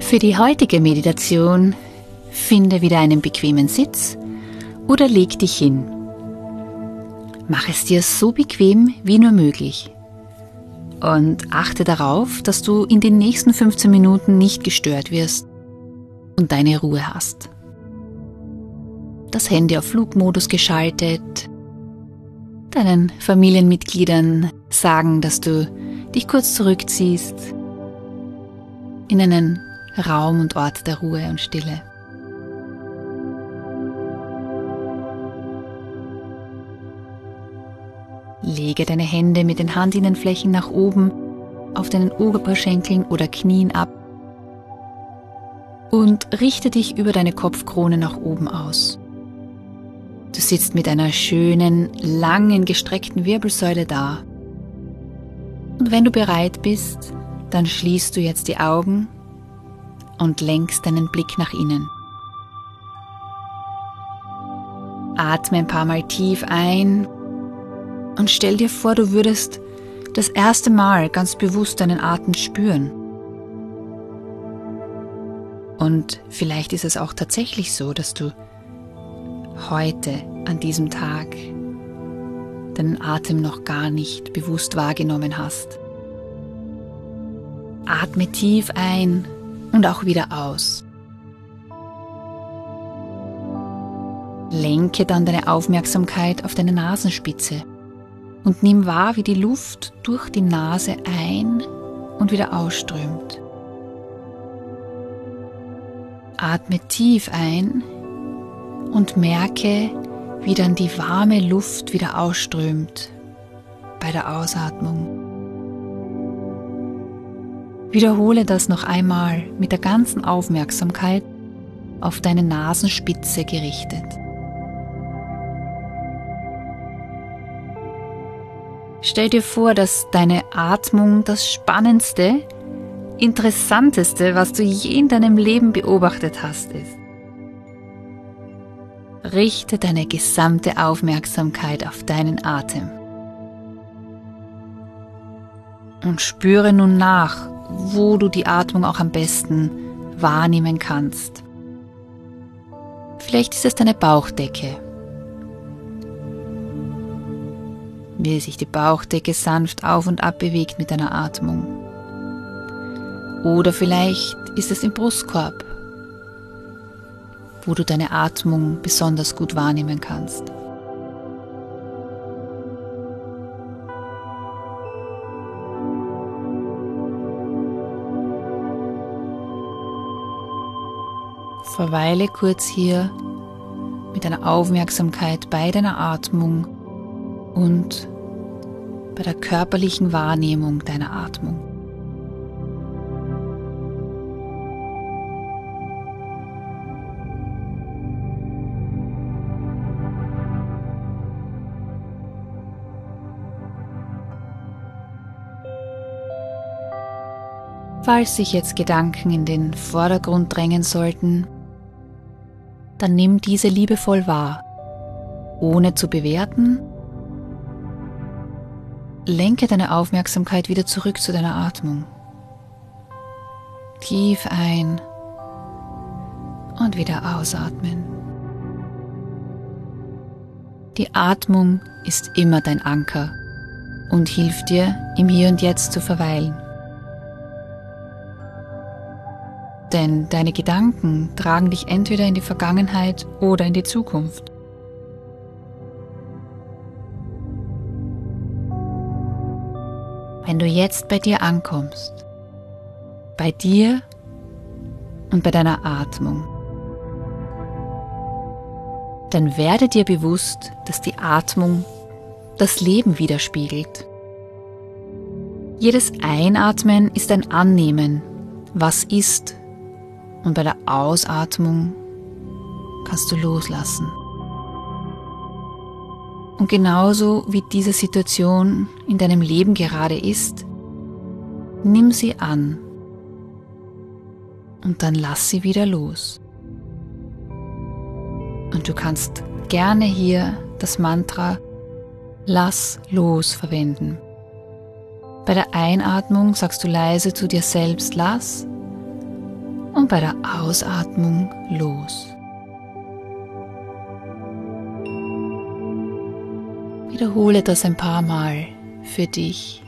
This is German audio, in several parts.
Für die heutige Meditation finde wieder einen bequemen Sitz oder leg dich hin. Mach es dir so bequem wie nur möglich. Und achte darauf, dass du in den nächsten 15 Minuten nicht gestört wirst und deine Ruhe hast. Das Handy auf Flugmodus geschaltet, deinen Familienmitgliedern sagen, dass du dich kurz zurückziehst in einen Raum und Ort der Ruhe und Stille. Lege deine Hände mit den Handinnenflächen nach oben auf deinen Oberschenkeln oder Knien ab und richte dich über deine Kopfkrone nach oben aus. Du sitzt mit einer schönen, langen, gestreckten Wirbelsäule da. Und wenn du bereit bist, dann schließt du jetzt die Augen und lenkst deinen Blick nach innen. Atme ein paar Mal tief ein und stell dir vor, du würdest das erste Mal ganz bewusst deinen Atem spüren. Und vielleicht ist es auch tatsächlich so, dass du heute an diesem Tag deinen Atem noch gar nicht bewusst wahrgenommen hast. Atme tief ein und auch wieder aus. Lenke dann deine Aufmerksamkeit auf deine Nasenspitze und nimm wahr, wie die Luft durch die Nase ein und wieder ausströmt. Atme tief ein und merke, wie dann die warme Luft wieder ausströmt bei der Ausatmung. Wiederhole das noch einmal mit der ganzen Aufmerksamkeit auf deine Nasenspitze gerichtet. Stell dir vor, dass deine Atmung das spannendste, interessanteste, was du je in deinem Leben beobachtet hast, ist. Richte deine gesamte Aufmerksamkeit auf deinen Atem. Und spüre nun nach, wo du die Atmung auch am besten wahrnehmen kannst. Vielleicht ist es deine Bauchdecke. Wie sich die Bauchdecke sanft auf und ab bewegt mit deiner Atmung. Oder vielleicht ist es im Brustkorb, wo du deine Atmung besonders gut wahrnehmen kannst. Verweile kurz hier mit deiner Aufmerksamkeit bei deiner Atmung und bei der körperlichen Wahrnehmung deiner Atmung. Falls sich jetzt Gedanken in den Vordergrund drängen sollten, dann nimm diese liebevoll wahr, ohne zu bewerten. Lenke deine Aufmerksamkeit wieder zurück zu deiner Atmung. Tief ein und wieder ausatmen. Die Atmung ist immer dein Anker und hilft dir, im Hier und Jetzt zu verweilen. Denn deine Gedanken tragen dich entweder in die Vergangenheit oder in die Zukunft. Wenn du jetzt bei dir ankommst, bei dir und bei deiner Atmung, dann werde dir bewusst, dass die Atmung das Leben widerspiegelt. Jedes Einatmen ist ein Annehmen, was ist, und bei der Ausatmung kannst du loslassen. Und genauso wie diese Situation in deinem Leben gerade ist, nimm sie an und dann lass sie wieder los. Und du kannst gerne hier das Mantra Lass los verwenden. Bei der Einatmung sagst du leise zu dir selbst Lass und bei der Ausatmung los. Wiederhole das ein paar Mal für dich.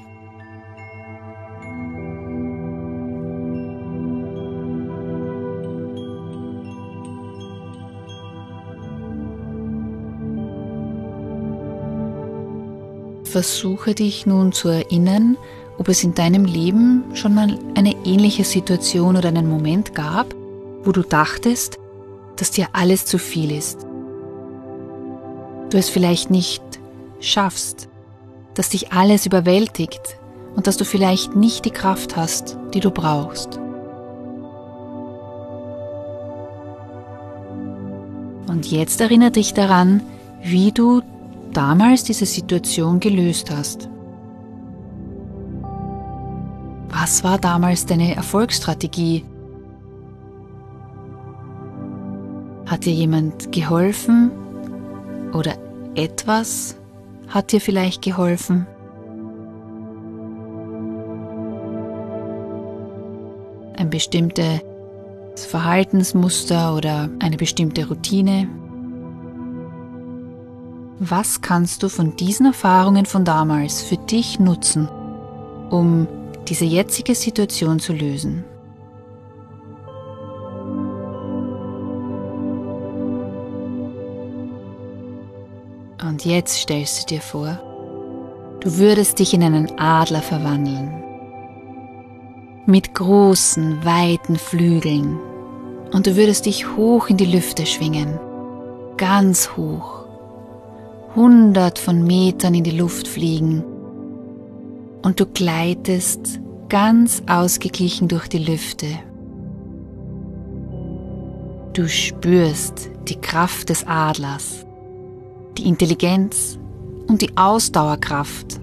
Versuche dich nun zu erinnern, ob es in deinem Leben schon mal eine ähnliche Situation oder einen Moment gab, wo du dachtest, dass dir alles zu viel ist. Du es vielleicht nicht schaffst, dass dich alles überwältigt und dass du vielleicht nicht die Kraft hast, die du brauchst. Und jetzt erinnere dich daran, wie du damals diese Situation gelöst hast. Was war damals deine Erfolgsstrategie? Hat dir jemand geholfen oder etwas hat dir vielleicht geholfen? Ein bestimmtes Verhaltensmuster oder eine bestimmte Routine? Was kannst du von diesen Erfahrungen von damals für dich nutzen, um diese jetzige Situation zu lösen? Und jetzt stellst du dir vor, du würdest dich in einen Adler verwandeln. Mit großen, weiten Flügeln. Und du würdest dich hoch in die Lüfte schwingen. Ganz hoch hundert von Metern in die Luft fliegen und du gleitest ganz ausgeglichen durch die Lüfte. Du spürst die Kraft des Adlers, die Intelligenz und die Ausdauerkraft.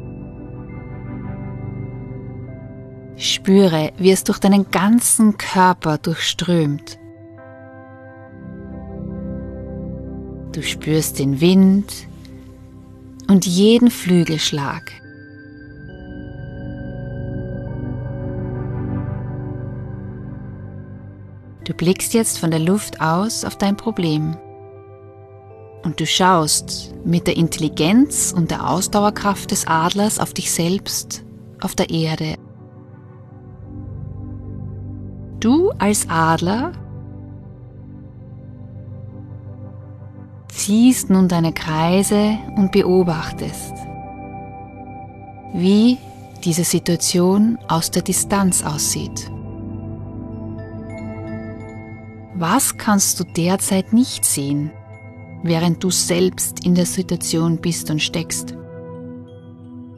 Spüre, wie es durch deinen ganzen Körper durchströmt. Du spürst den Wind, und jeden Flügelschlag. Du blickst jetzt von der Luft aus auf dein Problem und du schaust mit der Intelligenz und der Ausdauerkraft des Adlers auf dich selbst auf der Erde. Du als Adler ziehst nun deine Kreise und beobachtest, wie diese Situation aus der Distanz aussieht. Was kannst du derzeit nicht sehen, während du selbst in der Situation bist und steckst?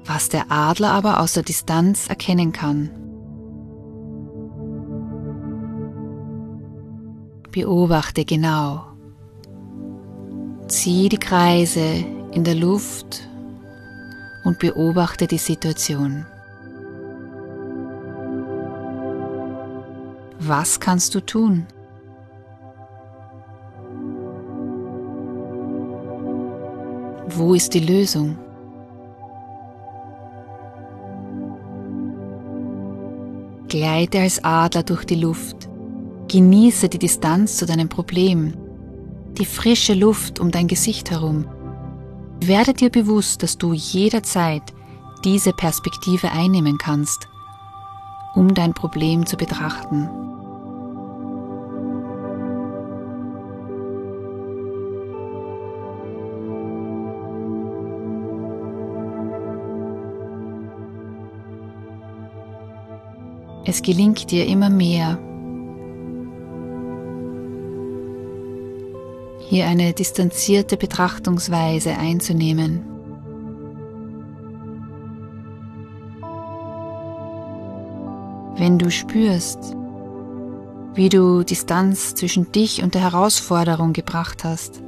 Was der Adler aber aus der Distanz erkennen kann. Beobachte genau, Zieh die Kreise in der Luft und beobachte die Situation. Was kannst du tun? Wo ist die Lösung? Gleite als Adler durch die Luft. Genieße die Distanz zu deinem Problem die frische Luft um dein Gesicht herum. Werde dir bewusst, dass du jederzeit diese Perspektive einnehmen kannst, um dein Problem zu betrachten. Es gelingt dir immer mehr, hier eine distanzierte Betrachtungsweise einzunehmen. Wenn du spürst, wie du Distanz zwischen dich und der Herausforderung gebracht hast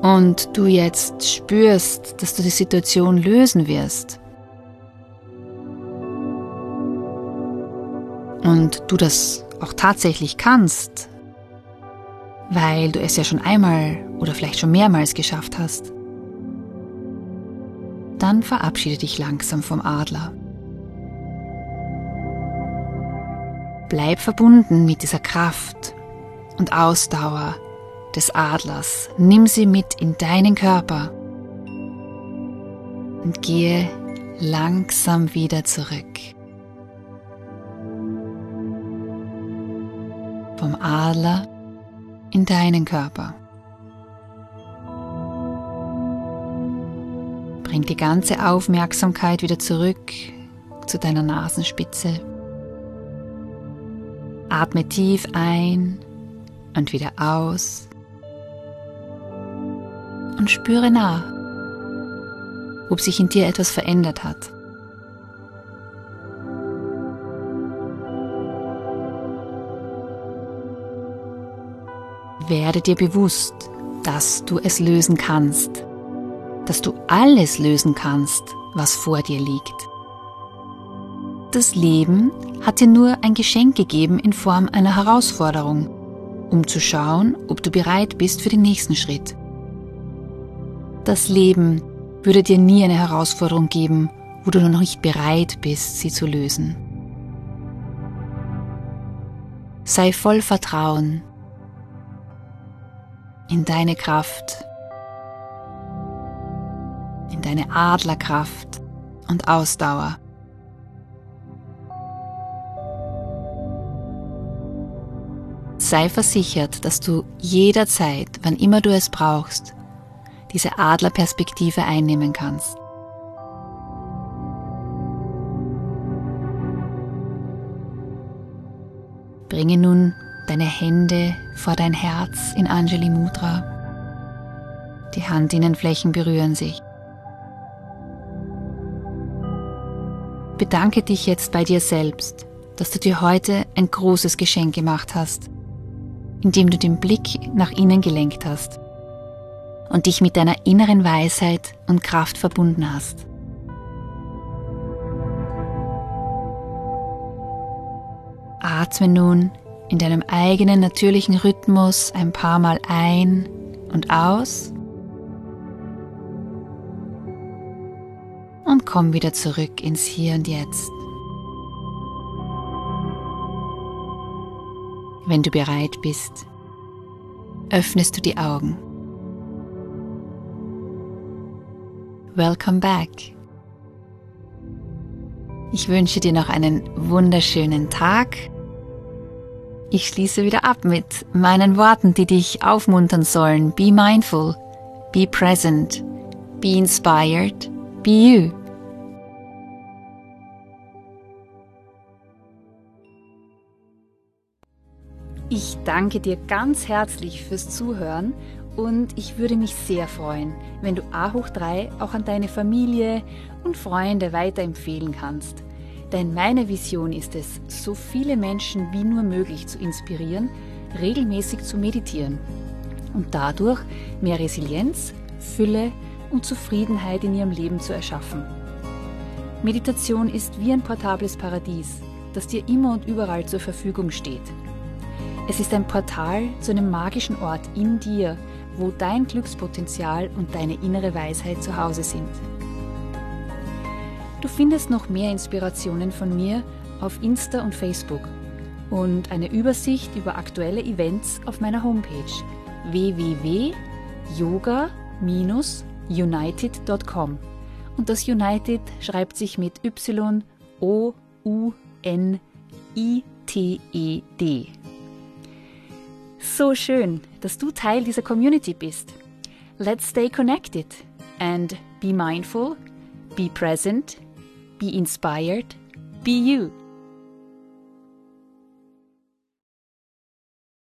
und du jetzt spürst, dass du die Situation lösen wirst und du das auch tatsächlich kannst, weil du es ja schon einmal oder vielleicht schon mehrmals geschafft hast, dann verabschiede dich langsam vom Adler. Bleib verbunden mit dieser Kraft und Ausdauer des Adlers. Nimm sie mit in deinen Körper und gehe langsam wieder zurück. Adler in deinen Körper. Bring die ganze Aufmerksamkeit wieder zurück zu deiner Nasenspitze. Atme tief ein und wieder aus. Und spüre nach, ob sich in dir etwas verändert hat. Werde dir bewusst, dass du es lösen kannst, dass du alles lösen kannst, was vor dir liegt. Das Leben hat dir nur ein Geschenk gegeben in Form einer Herausforderung, um zu schauen, ob du bereit bist für den nächsten Schritt. Das Leben würde dir nie eine Herausforderung geben, wo du noch nicht bereit bist, sie zu lösen. Sei voll Vertrauen, in deine Kraft, in deine Adlerkraft und Ausdauer. Sei versichert, dass du jederzeit, wann immer du es brauchst, diese Adlerperspektive einnehmen kannst. Bringe nun deine Hände vor dein Herz in Anjali Mudra. Die Handinnenflächen berühren sich. Bedanke dich jetzt bei dir selbst, dass du dir heute ein großes Geschenk gemacht hast, indem du den Blick nach innen gelenkt hast und dich mit deiner inneren Weisheit und Kraft verbunden hast. Atme nun in deinem eigenen natürlichen Rhythmus ein paar Mal ein und aus und komm wieder zurück ins Hier und Jetzt. Wenn du bereit bist, öffnest du die Augen. Welcome back. Ich wünsche dir noch einen wunderschönen Tag ich schließe wieder ab mit meinen Worten, die dich aufmuntern sollen. Be mindful, be present, be inspired, be you. Ich danke dir ganz herzlich fürs Zuhören und ich würde mich sehr freuen, wenn du A hoch 3 auch an deine Familie und Freunde weiterempfehlen kannst. Denn meine Vision ist es, so viele Menschen wie nur möglich zu inspirieren, regelmäßig zu meditieren und dadurch mehr Resilienz, Fülle und Zufriedenheit in ihrem Leben zu erschaffen. Meditation ist wie ein portables Paradies, das dir immer und überall zur Verfügung steht. Es ist ein Portal zu einem magischen Ort in dir, wo dein Glückspotenzial und deine innere Weisheit zu Hause sind. Du findest noch mehr Inspirationen von mir auf Insta und Facebook und eine Übersicht über aktuelle Events auf meiner Homepage www.yoga-united.com. Und das United schreibt sich mit Y-O-U-N-I-T-E-D. So schön, dass du Teil dieser Community bist. Let's stay connected and be mindful, be present, be inspired, be you.